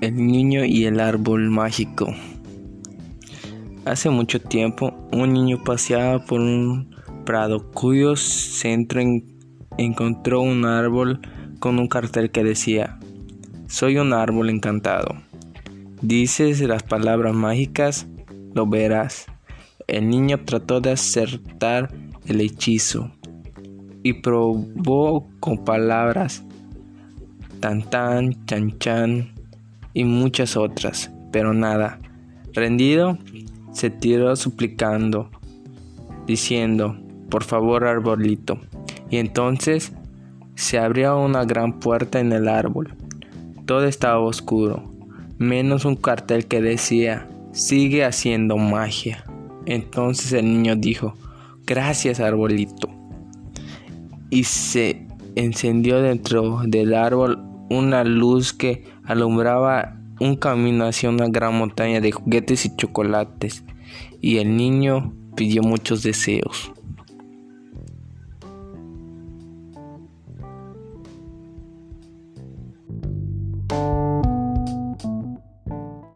El niño y el árbol mágico. Hace mucho tiempo, un niño paseaba por un prado cuyo centro encontró un árbol con un cartel que decía, Soy un árbol encantado. Dices las palabras mágicas, lo verás. El niño trató de acertar el hechizo y probó con palabras tan tan, chan chan y muchas otras, pero nada. Rendido, se tiró suplicando, diciendo, por favor arbolito. Y entonces se abrió una gran puerta en el árbol. Todo estaba oscuro, menos un cartel que decía, sigue haciendo magia. Entonces el niño dijo, gracias arbolito. Y se encendió dentro del árbol una luz que alumbraba un camino hacia una gran montaña de juguetes y chocolates, y el niño pidió muchos deseos.